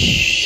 Shh.